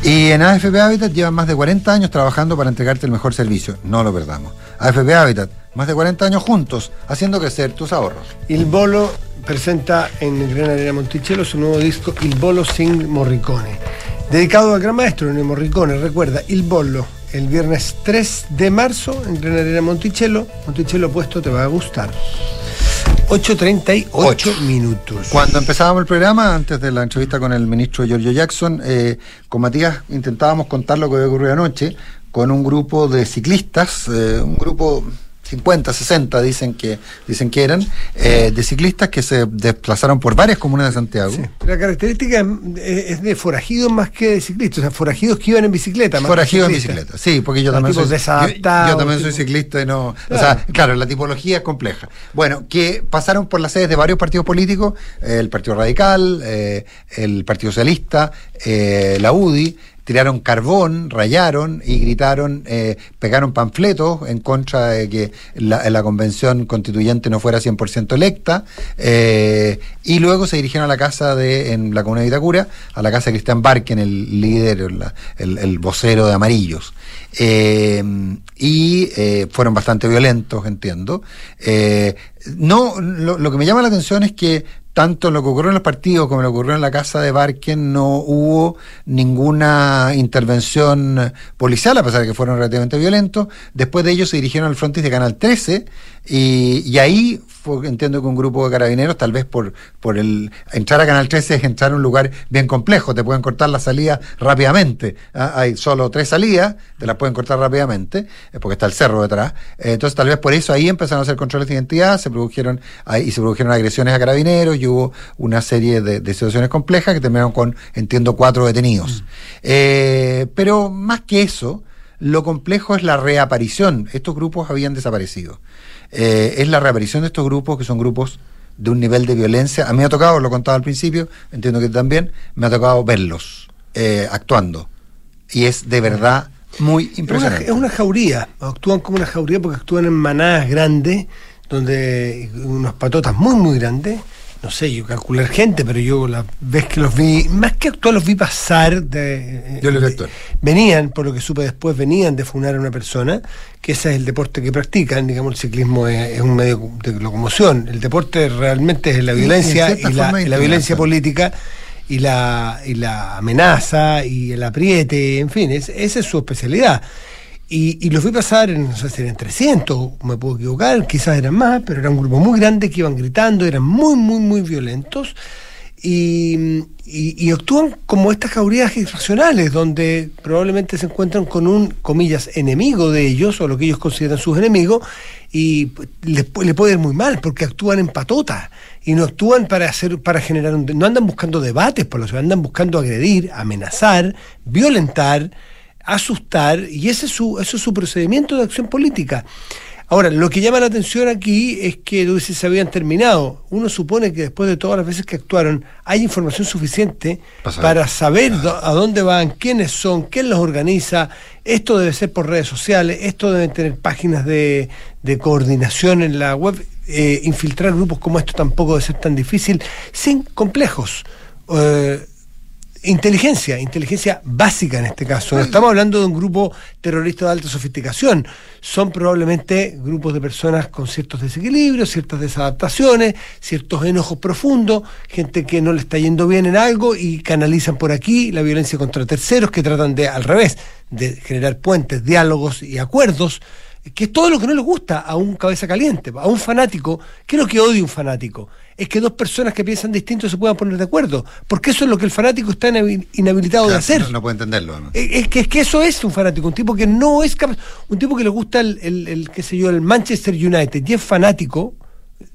Y en AFP Habitat llevan más de 40 años trabajando para entregarte el mejor servicio. No lo perdamos. AFP Habitat, más de 40 años juntos, haciendo crecer tus ahorros. Il Bolo presenta en Gran Arena Monticello su nuevo disco Il Bolo Sing Morricone. Dedicado al gran maestro Ennio Morricone. Recuerda, Il Bolo, el viernes 3 de marzo en Gran Arena Monticello. Monticello puesto te va a gustar. 8.38 minutos. Cuando empezábamos el programa, antes de la entrevista con el ministro Giorgio Jackson, eh, con Matías intentábamos contar lo que había ocurrido anoche con un grupo de ciclistas, eh, un grupo 50, 60 dicen que, dicen que eran, eh, de ciclistas que se desplazaron por varias comunas de Santiago. La característica es de forajidos más que de ciclistas, o sea, forajidos que iban en bicicleta. forajidos en bicicleta, sí, porque yo también, soy, yo, también soy ciclista y no... O sea, claro, la tipología es compleja. Bueno, que pasaron por las sedes de varios partidos políticos, el Partido Radical, eh, el Partido Socialista, eh, la UDI, tiraron carbón, rayaron y gritaron, eh, pegaron panfletos en contra de que la, convención constituyente no fuera 100% electa, eh, y luego se dirigieron a la casa de, en la comuna de Itacura, a la casa de Cristian Barken, el líder, el, el, vocero de Amarillos. Eh, y fueron bastante violentos, entiendo. no, lo, lo, que me llama la atención es que tanto lo que ocurrió en los partidos como lo que ocurrió en la casa de Barken, no hubo ninguna intervención policial, a pesar de que fueron relativamente violentos. Después de ello se dirigieron al frontis de Canal 13 y, y ahí entiendo que un grupo de carabineros, tal vez por, por el entrar a Canal 13 es entrar a un lugar bien complejo, te pueden cortar la salida rápidamente. ¿ah? Hay solo tres salidas, te las pueden cortar rápidamente, eh, porque está el cerro detrás. Eh, entonces, tal vez por eso ahí empezaron a hacer controles de identidad, se produjeron y se produjeron agresiones a carabineros y hubo una serie de, situaciones complejas que terminaron con, entiendo, cuatro detenidos. Mm. Eh, pero más que eso, lo complejo es la reaparición. Estos grupos habían desaparecido. Eh, es la reaparición de estos grupos, que son grupos de un nivel de violencia. A mí me ha tocado, lo contaba al principio, entiendo que también, me ha tocado verlos eh, actuando. Y es de verdad muy impresionante. Es una, jauría, actúan como una jauría porque actúan en manadas grandes, donde unos patotas muy, muy grandes no sé, yo calcular gente, pero yo la vez que los vi, más que actuar, los vi pasar de, yo venían, por lo que supe después, venían de funar a una persona, que ese es el deporte que practican, digamos, el ciclismo es, un medio de locomoción, el deporte realmente es la violencia y, la, la violencia política y la, y la amenaza y el apriete, en fin, esa es su especialidad. Y, los vi pasar, en, no sé si eran 300, me puedo equivocar, quizás eran más, pero era un grupo muy grande que iban gritando, eran muy, muy, muy violentos. Y, y, actúan como estas jaurías irracionales, donde probablemente se encuentran con un, comillas, enemigo de ellos, o lo que ellos consideran sus enemigos, y les, le puede ir muy mal, porque actúan en patota, y no actúan para hacer, para generar un, no andan buscando debates por los andan buscando agredir, amenazar, violentar, asustar, y ese es su, es su procedimiento de acción política. Ahora, lo que llama la atención aquí es que se habían terminado. Uno supone que después de todas las veces que actuaron, hay información suficiente para saber a dónde van, quiénes son, quién los organiza. Esto debe ser por redes sociales, esto debe tener páginas de, coordinación en la web. Eh, infiltrar grupos como esto tampoco debe ser tan difícil, sin complejos. Eh, inteligencia, inteligencia básica en este caso. estamos hablando de un grupo terrorista de alta sofisticación. Son probablemente grupos de personas con ciertos desequilibrios, ciertas desadaptaciones, ciertos enojos profundos, gente que no le está yendo bien en algo y canalizan por aquí la violencia contra terceros que tratan de, al revés, de generar puentes, diálogos y acuerdos que es todo lo que no le gusta a un cabeza caliente, a un fanático. ¿Qué es lo que odia un fanático? es que dos personas que piensan distinto se puedan poner de acuerdo, porque eso es lo que el fanático está inhabilitado de hacer. No, puede entenderlo. Es, que, es que eso es un fanático, un tipo que no es capaz, un tipo que le gusta el, el, qué sé yo, el Manchester United y es fanático,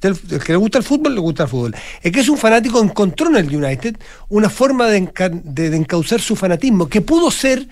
el que le gusta el fútbol, le gusta el fútbol. Es que es un fanático, encontró en el United una forma de, de, encauzar su fanatismo, que pudo ser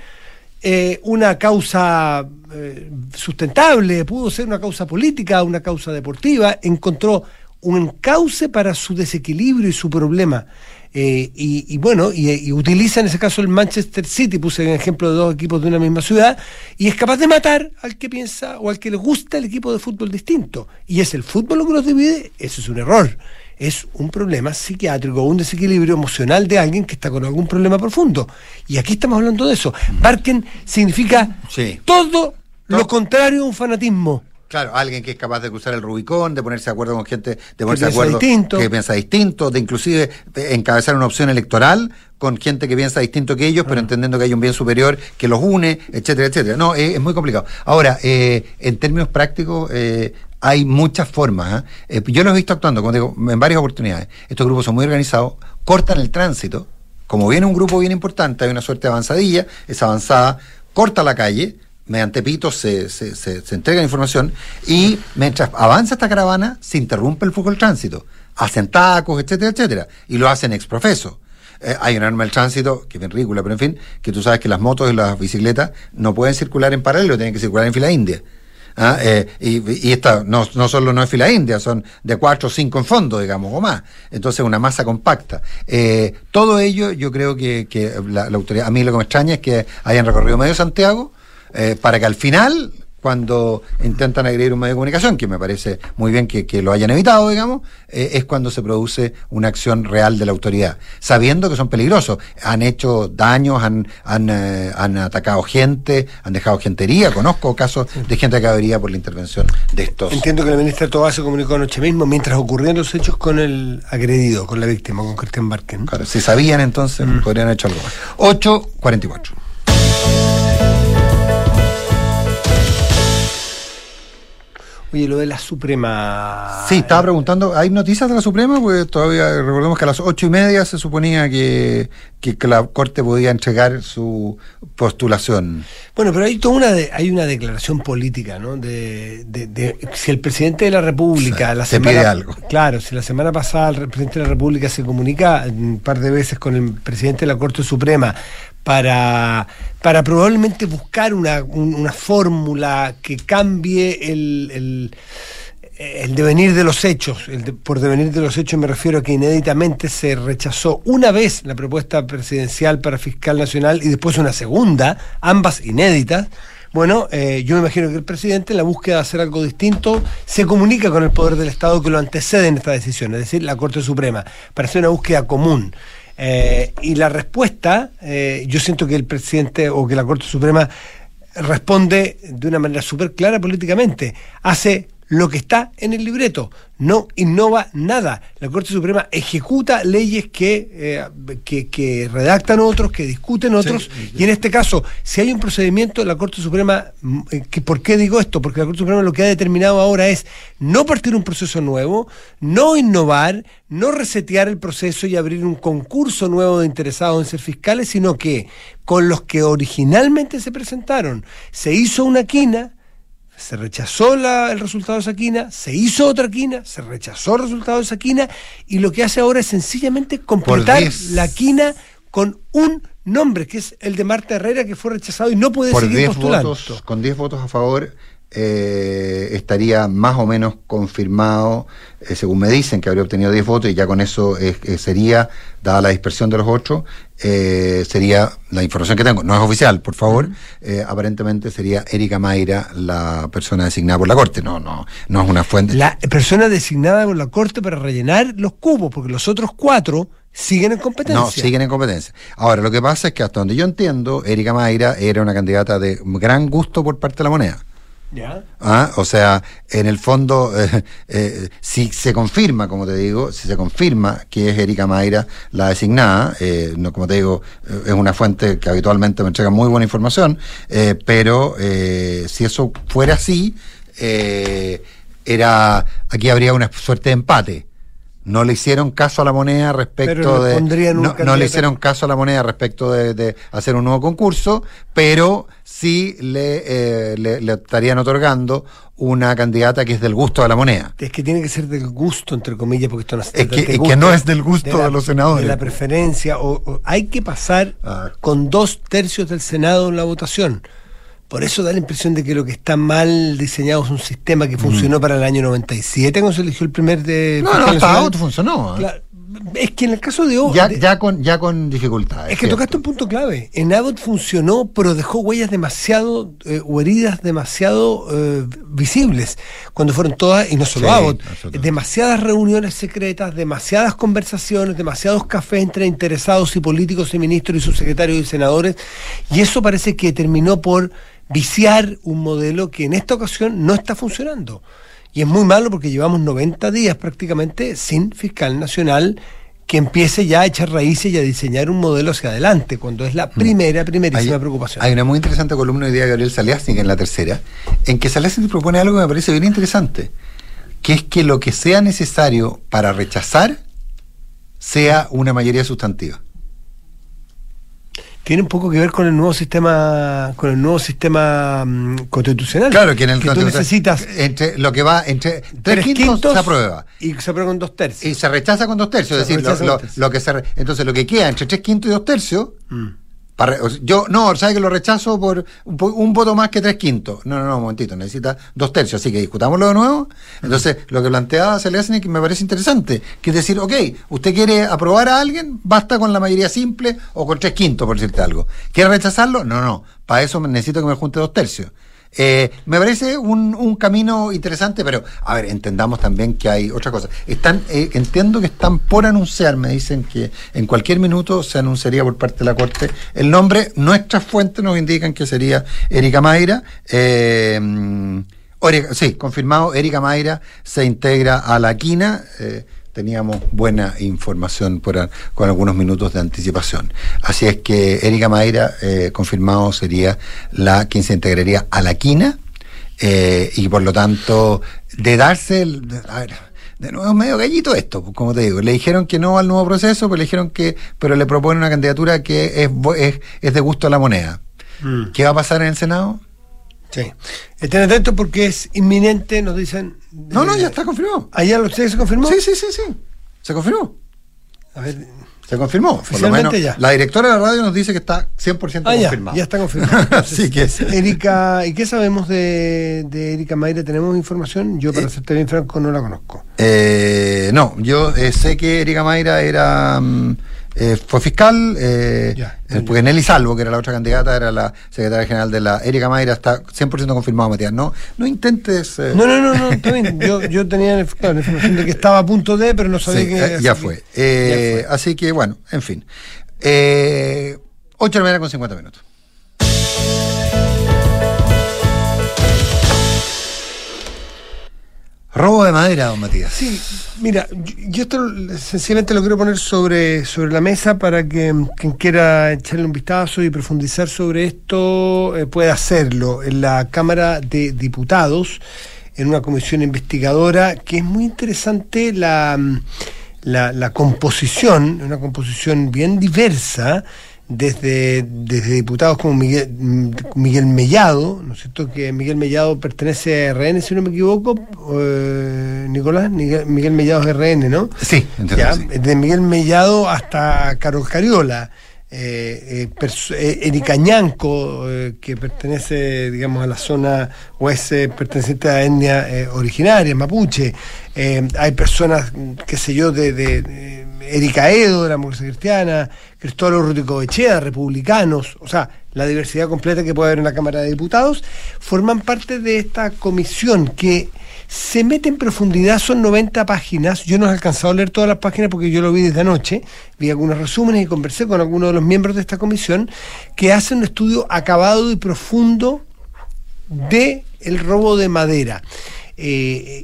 eh, una causa eh, sustentable, pudo ser una causa política, una causa deportiva, encontró un cauce para su desequilibrio y su problema. Eh, y, bueno, y, utiliza en ese caso el Manchester City, puse el ejemplo de dos equipos de una misma ciudad, y es capaz de matar al que piensa o al que le gusta el equipo de fútbol distinto. Y es el fútbol lo que los divide, eso es un error. Es un problema psiquiátrico, un desequilibrio emocional de alguien que está con algún problema profundo. Y aquí estamos hablando de eso. Barken significa todo lo contrario a un fanatismo. Claro, alguien que es capaz de cruzar el Rubicón, de ponerse de acuerdo con gente, de ponerse de acuerdo distinto. que piensa distinto, de inclusive encabezar una opción electoral con gente que piensa distinto que ellos, pero ah. entendiendo que hay un bien superior que los une, etcétera, etcétera. No, es, muy complicado. Ahora, eh, en términos prácticos, eh, hay muchas formas. ¿eh? yo los he visto actuando, como digo, en varias oportunidades. Estos grupos son muy organizados, cortan el tránsito. Como viene un grupo bien importante, hay una suerte de avanzadilla, esa avanzada corta la calle, mediante pitos se, se, se, entrega la información y mientras avanza esta caravana se interrumpe el flujo del tránsito, hacen tacos, etcétera, etcétera, y lo hacen ex profeso. Eh, hay una norma del tránsito, que es bien ridícula, pero en fin, que tú sabes que las motos y las bicicletas no pueden circular en paralelo, tienen que circular en fila india. ¿Ah? Eh, y, esta no, no solo no es fila india, son de cuatro o cinco en fondo, digamos, o más. Entonces, una masa compacta. Eh, todo ello, yo creo que, la, autoridad, a mí lo que me extraña es que hayan recorrido medio Santiago para que al final cuando intentan agredir un medio de comunicación, que me parece muy bien que, lo hayan evitado, digamos, eh, es cuando se produce una acción real de la autoridad, sabiendo que son peligrosos. Han hecho daños, han, han, eh, atacado gente, han dejado gentería. Conozco casos de gente que habría por la intervención de estos. Entiendo que la ministra Tobá se comunicó anoche mismo mientras ocurrían los hechos con el agredido, con la víctima, con Cristian Barken. Claro, si sabían entonces, mm. podrían haber hecho algo más. 8.44. Oye, lo de la Suprema. Sí, estaba preguntando, ¿hay noticias de la Suprema? Pues todavía recordemos que a las ocho y media se suponía que, que, la Corte podía entregar su postulación. Bueno, pero hay toda una hay una declaración política, ¿no? De, de, si el presidente de la República la se pide algo. Claro, si la semana pasada el presidente de la República se comunica un par de veces con el presidente de la Corte Suprema para, para probablemente buscar una, una fórmula que cambie el, el, devenir de los hechos. Por devenir de los hechos me refiero a que inéditamente se rechazó una vez la propuesta presidencial para fiscal nacional y después una segunda, ambas inéditas. Bueno, eh, yo me imagino que el presidente, en la búsqueda de hacer algo distinto, se comunica con el poder del Estado que lo antecede en esta decisión, es decir, la Corte Suprema, para hacer una búsqueda común. Eh, y la respuesta, eh, yo siento que el presidente o que la Corte Suprema responde de una manera súper clara políticamente. Hace lo que está en el libreto, no innova nada. La Corte Suprema ejecuta leyes que, eh, que, redactan otros, que discuten otros, y en este caso, si hay un procedimiento, la Corte Suprema, mm, eh, que, ¿por qué digo esto? Porque la Corte Suprema lo que ha determinado ahora es no partir un proceso nuevo, no innovar, no resetear el proceso y abrir un concurso nuevo de interesados en ser fiscales, sino que con los que originalmente se presentaron se hizo una quina, se rechazó el resultado de esa quina, se hizo otra quina, se rechazó el resultado de esa quina, y lo que hace ahora es sencillamente completar la quina con un nombre, que es el de Marta Herrera, que fue rechazado y no puede seguir postulando. con 10 votos a favor, eh, estaría más o menos confirmado, eh, según me dicen, que habría obtenido 10 votos y ya con eso eh, sería, dada la dispersión de los otros, sería la información que tengo, no es oficial, por favor, aparentemente sería Erika Mayra la persona designada por la Corte, no, no, no es una fuente. La persona designada por la Corte para rellenar los cubos, porque los otros cuatro siguen en competencia. No, siguen en competencia. Ahora, lo que pasa es que hasta donde yo entiendo, Erika Mayra era una candidata de gran gusto por parte de la moneda. ¿Ah? O sea, en el fondo, eh, eh, si se confirma, como te digo, si se confirma que es Erika Mayra la designada, eh, no, como te digo, es una fuente que habitualmente me entrega muy buena información, pero si eso fuera así, era aquí habría una suerte de empate no le hicieron caso a la moneda respecto de no, le hicieron caso a la moneda respecto de, hacer un nuevo concurso pero sí le, eh, le, estarían otorgando una candidata que es del gusto de la moneda. Es que tiene que ser del gusto entre comillas porque esto no es, que, no es del gusto de, los senadores. de la preferencia o, hay que pasar ah. con dos tercios del senado en la votación por eso da la impresión de que lo que está mal diseñado es un sistema que funcionó mm. para el año 97 cuando se eligió el primer de... No, no, hasta funcionó. ¿eh? es que en el caso de ya, ya con ya con dificultades. Es que tocaste un punto clave. En Abbott funcionó, pero dejó huellas demasiado eh, o heridas demasiado eh, visibles cuando fueron todas y no solo Abbott, demasiadas reuniones secretas, demasiadas conversaciones, demasiados cafés entre interesados y políticos y ministros y subsecretarios y senadores y eso parece que terminó por viciar un modelo que en esta ocasión no está funcionando. Y es muy malo porque llevamos 90 días prácticamente sin fiscal nacional que empiece ya a echar raíces y a diseñar un modelo hacia adelante, cuando es la mm. primera, primerísima preocupación. Hay una muy interesante columna hoy día de Gabriel Saliasnik en la tercera, en que Saliasnik propone algo que me parece bien interesante, que es que lo que sea necesario para rechazar sea una mayoría sustantiva. Tiene un poco que ver con el nuevo sistema con el nuevo sistema mm, constitucional. Claro, que en el que tú necesitas entre lo que va entre tres, quintos, se aprueba. y se aprueba con dos tercios. Y se rechaza con dos tercios, es decir, lo, que se entonces lo que queda entre tres quintos y dos tercios mm yo, no, sabe que lo rechazo por un, voto más que tres quintos. No, no, no, un momentito, necesita dos tercios, así que discutámoslo de nuevo. Entonces, lo que planteaba Selesnik me parece interesante, que es decir, ok, usted quiere aprobar a alguien, basta con la mayoría simple o con tres quintos, por decirte algo. ¿Quiere rechazarlo? No, no, para eso necesito que me junte dos tercios. Eh, me parece un, un, camino interesante, pero a ver, entendamos también que hay otra cosa. Están, eh, entiendo que están por anunciar, me dicen que en cualquier minuto se anunciaría por parte de la Corte el nombre. Nuestras fuentes nos indican que sería Erika Mayra. Eh, sí, confirmado, Erika Mayra se integra a la quina. Teníamos buena información por, con algunos minutos de anticipación. Así es que Erika Mayra, eh, confirmado, sería la quien se integraría a la quina eh, y por lo tanto, de darse, el, a ver, de nuevo medio gallito esto, pues, como te digo, le dijeron que no al nuevo proceso, pero le dijeron que, pero le proponen una candidatura que es, es, es de gusto a la moneda. Mm. ¿Qué va a pasar en el Senado? Sí. Estén atentos porque es inminente, nos dicen. No, no, ya está confirmado. ¿Allá ustedes se confirmó? Sí, sí, sí, sí. Se confirmó. A ver. Se confirmó. Por lo menos, ya. La directora de la radio nos dice que está 100% ah, confirmado. Ya, está confirmado. Así que. Erika, ¿y qué sabemos de, de Erika Mayra? ¿Tenemos información? Yo, para eh, serte bien franco, no la conozco. Eh, no, yo eh, sé que Erika Mayra era. Mm, eh, fue fiscal, eh, porque Nelly Salvo, que era la otra candidata, era la secretaria general de la Erika Mayra, está 100% confirmado, Matías. No, no intentes. Eh, no, no, no, no, está bien. Yo, yo tenía la información de que estaba a punto de, pero no sabía que. Eh, ya, fue. ya fue. Así que, bueno, en fin. Eh, 8 de la mañana con 50 minutos. Robo de madera, don Matías. Sí, mira, yo, esto sencillamente lo quiero poner sobre, sobre la mesa para que quien quiera echarle un vistazo y profundizar sobre esto eh, pueda hacerlo. En la Cámara de Diputados, en una comisión investigadora, que es muy interesante la, la, la composición, una composición bien diversa desde, desde diputados como Miguel, Miguel Mellado, ¿no es cierto? Que Miguel Mellado pertenece a RN, si no me equivoco, eh, Nicolás, Miguel, Mellado es RN, ¿no? Sí, Desde Miguel Mellado hasta Carol Cariola. Eh, eh, Erika Ñanco, que pertenece, digamos, a la zona o es perteneciente a la etnia originaria, mapuche. hay personas, qué sé yo, de, de Erika Edo, de la Mujer Cristiana, Cristóbal Rútico Echea, republicanos, o sea, la diversidad completa que puede haber en la Cámara de Diputados, forman parte de esta comisión que se mete en profundidad, son 90 páginas, yo no he alcanzado a leer todas las páginas porque yo lo vi desde anoche, vi algunos resúmenes y conversé con algunos de los miembros de esta comisión, que hacen un estudio acabado y profundo de el robo de madera. Eh,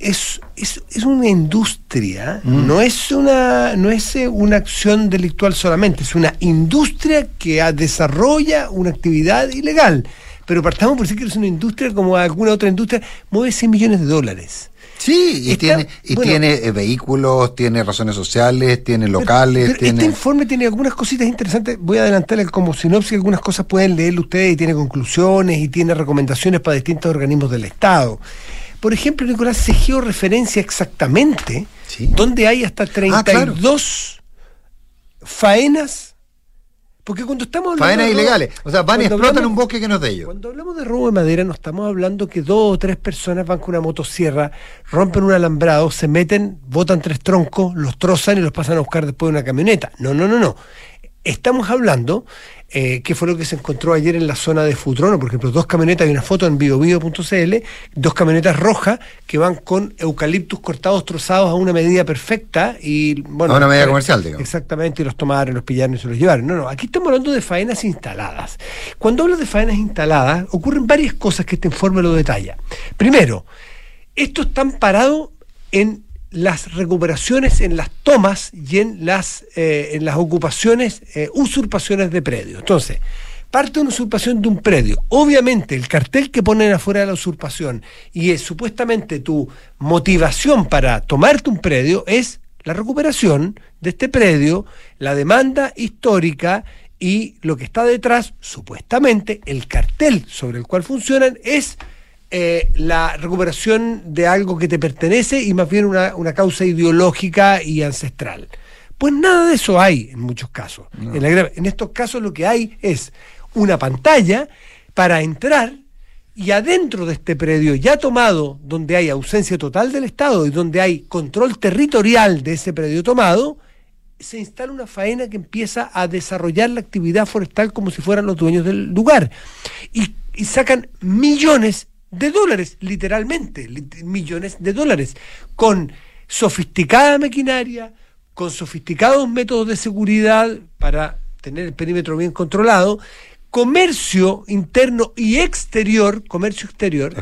es, es, es, una industria, mm. no, es una, no es eh, una acción delictual solamente, es una industria que desarrolla una actividad ilegal. Pero partamos por decir que es una industria como alguna otra industria, mueve 100 millones de dólares. Sí, y tiene, y tiene eh, vehículos, tiene razones sociales, tiene locales. Este informe tiene algunas cositas interesantes. Voy a adelantarle como sinopsis, algunas cosas pueden leerlo ustedes y tiene conclusiones y tiene recomendaciones para distintos organismos del Estado. Por ejemplo, Nicolás, se georreferencia exactamente donde hay hasta 32 ah, faenas porque cuando estamos hablando. Faenas ilegales. O sea, van y explotan un bosque que no es de ellos. Cuando hablamos de robo de madera, no estamos hablando que dos o tres personas van con una motosierra, rompen un alambrado, se meten, botan tres troncos, los trozan y los pasan a buscar después de una camioneta. No, no, no, no. Estamos hablando eh, qué fue lo que se encontró ayer en la zona de Futrono, por ejemplo, dos camionetas, hay una foto en biobio.cl, dos camionetas rojas que van con eucaliptus cortados, trozados a una medida perfecta y bueno, a una medida comercial, digamos. Exactamente, y los tomaron, los pillaron y se los llevaron. No, no, aquí estamos hablando de faenas instaladas. Cuando hablo de faenas instaladas, ocurren varias cosas que este informe lo detalla. Primero, esto están parados en las recuperaciones en las tomas y en las, eh, en las ocupaciones, eh, usurpaciones de predios. Entonces, parte de una usurpación de un predio. Obviamente, el cartel que ponen afuera de la usurpación y es supuestamente tu motivación para tomarte un predio es la recuperación de este predio, la demanda histórica y lo que está detrás, supuestamente, el cartel sobre el cual funcionan es eh, la recuperación de algo que te pertenece y más bien una, causa ideológica y ancestral. Pues nada de eso hay en muchos casos. En, en estos casos lo que hay es una pantalla para entrar y adentro de este predio ya tomado, donde hay ausencia total del Estado y donde hay control territorial de ese predio tomado, se instala una faena que empieza a desarrollar la actividad forestal como si fueran los dueños del lugar. Y, sacan millones de dólares, literalmente, millones de dólares, con sofisticada maquinaria, con sofisticados métodos de seguridad para tener el perímetro bien controlado, comercio interno y exterior, comercio exterior,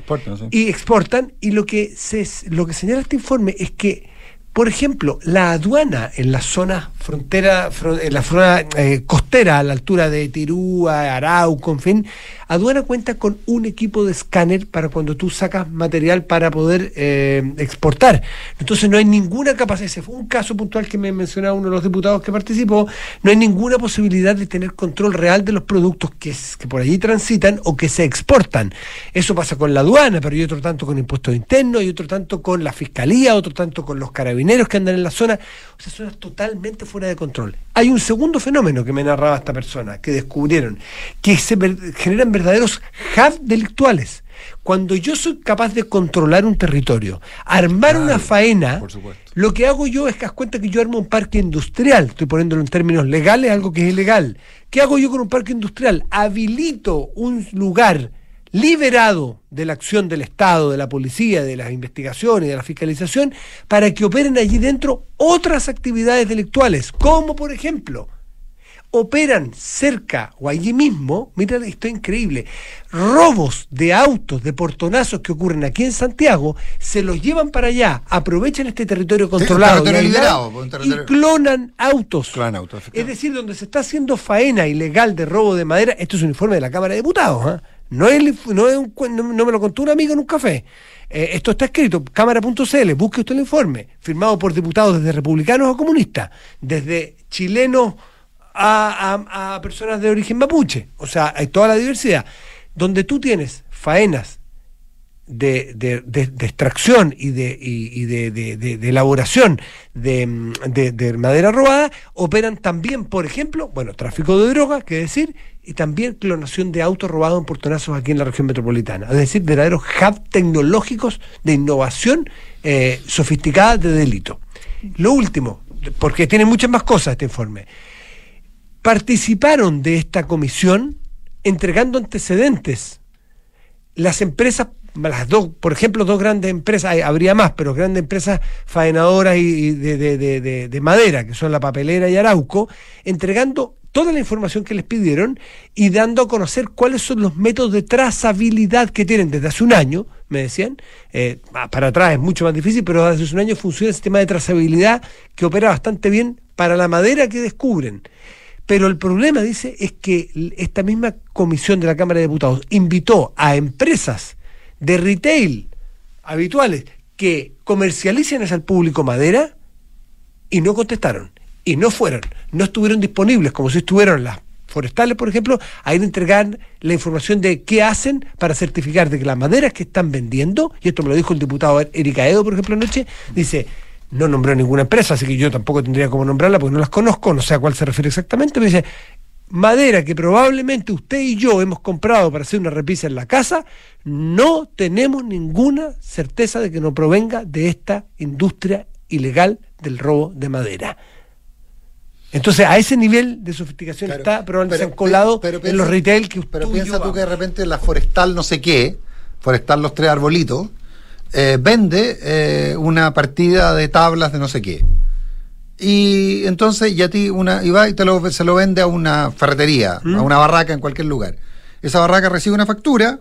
y exportan, y lo que se lo que señala este informe es que por ejemplo, la aduana en la zona frontera, en la zona eh, costera, a la altura de Tirúa, Arauco, en fin, aduana cuenta con un equipo de escáner para cuando tú sacas material para poder eh, exportar. Entonces no hay ninguna capacidad, ese fue un caso puntual que me mencionaba uno de los diputados que participó, no hay ninguna posibilidad de tener control real de los productos que, que por allí transitan o que se exportan. Eso pasa con la aduana, pero hay otro tanto con impuestos internos, y otro tanto con la fiscalía, otro tanto con los carabineros que andan en la zona, o sea, zonas totalmente fuera de control. Hay un segundo fenómeno que me narraba esta persona, que descubrieron, que se generan verdaderos hubs delictuales. Cuando yo soy capaz de controlar un territorio, armar una faena, lo que hago yo es que haz cuenta que yo armo un parque industrial, estoy poniéndolo en términos legales, algo que es ilegal. ¿Qué hago yo con un parque industrial? Habilito un lugar liberado de la acción del Estado, de la policía, de las investigaciones, de la fiscalización, para que operen allí dentro otras actividades delictuales, como por ejemplo, operan cerca o allí mismo, mira esto es increíble, robos de autos, de portonazos que ocurren aquí en Santiago, se los llevan para allá, aprovechan este territorio controlado y, clonan autos. es decir, donde se está haciendo faena ilegal de robo de madera, esto es un informe de la Cámara de Diputados, ¿eh? No, es, no, es un, no, me lo contó un amigo en un café. Eh, esto está escrito, cámara.cl, busque usted el informe, firmado por diputados desde republicanos a comunistas, desde chilenos a, personas de origen mapuche. O sea, hay toda la diversidad. Donde tú tienes faenas de, de, extracción y de, y, de, elaboración de, madera robada, operan también, por ejemplo, bueno, tráfico de drogas, que decir, y también clonación de autos robados en portonazos aquí en la región metropolitana. Es decir, verdaderos hubs tecnológicos de innovación eh, sofisticada de delito. Lo último, porque tiene muchas más cosas este informe, participaron de esta comisión entregando antecedentes las empresas las dos, por ejemplo, dos grandes empresas, habría más, pero grandes empresas faenadoras y, de, de, madera, que son la papelera y Arauco, entregando toda la información que les pidieron y dando a conocer cuáles son los métodos de trazabilidad que tienen desde hace un año, me decían, eh, para atrás es mucho más difícil, pero desde hace un año funciona el sistema de trazabilidad que opera bastante bien para la madera que descubren. Pero el problema, dice, es que esta misma comisión de la Cámara de Diputados invitó a empresas de retail habituales que comercialicen al público madera y no contestaron. Y no fueron, no estuvieron disponibles como si estuvieron las forestales, por ejemplo, a ir a entregar la información de qué hacen para certificar de que las maderas que están vendiendo, y esto me lo dijo el diputado Erika Edo, por ejemplo, anoche, dice, no nombró ninguna empresa, así que yo tampoco tendría como nombrarla porque no las conozco, no sé a cuál se refiere exactamente, pero dice, madera que probablemente usted y yo hemos comprado para hacer una repisa en la casa, no tenemos ninguna certeza de que no provenga de esta industria ilegal del robo de madera. Entonces, a ese nivel de sofisticación está probablemente se han colado en los retail que Pero piensa tú que de repente la forestal no sé qué, forestal los tres arbolitos, eh, vende eh, una partida de tablas de no sé qué. Y entonces, y a ti una, y va y te lo, se lo vende a una ferretería, a una barraca en cualquier lugar. Esa barraca recibe una factura,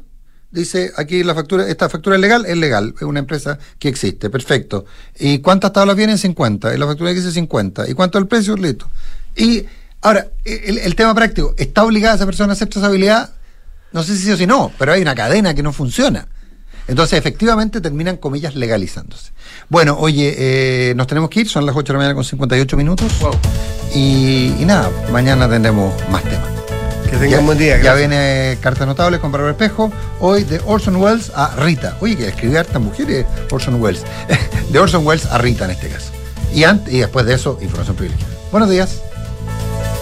dice aquí la factura, esta factura es legal, es legal, es una empresa que existe, perfecto. ¿Y cuántas tablas vienen? 50. Y la factura dice 50. ¿Y cuánto es el precio? Listo. Y ahora, el, el, tema práctico, ¿está obligada esa persona a hacer trazabilidad? No sé si sí o si no, pero hay una cadena que no funciona. Entonces, efectivamente, terminan, comillas, legalizándose. Bueno, oye, eh, nos tenemos que ir, son las 8 de la mañana con 58 minutos. Y, nada, mañana tendremos más temas. Que tengan un buen día. Ya viene Carta Notable con Bárbara Espejo. Hoy de Orson Welles a Rita. Oye, que escribir hartas mujeres Orson Welles. de Orson Welles a Rita en este caso. Y, y después de eso, información privilegiada. Buenos días.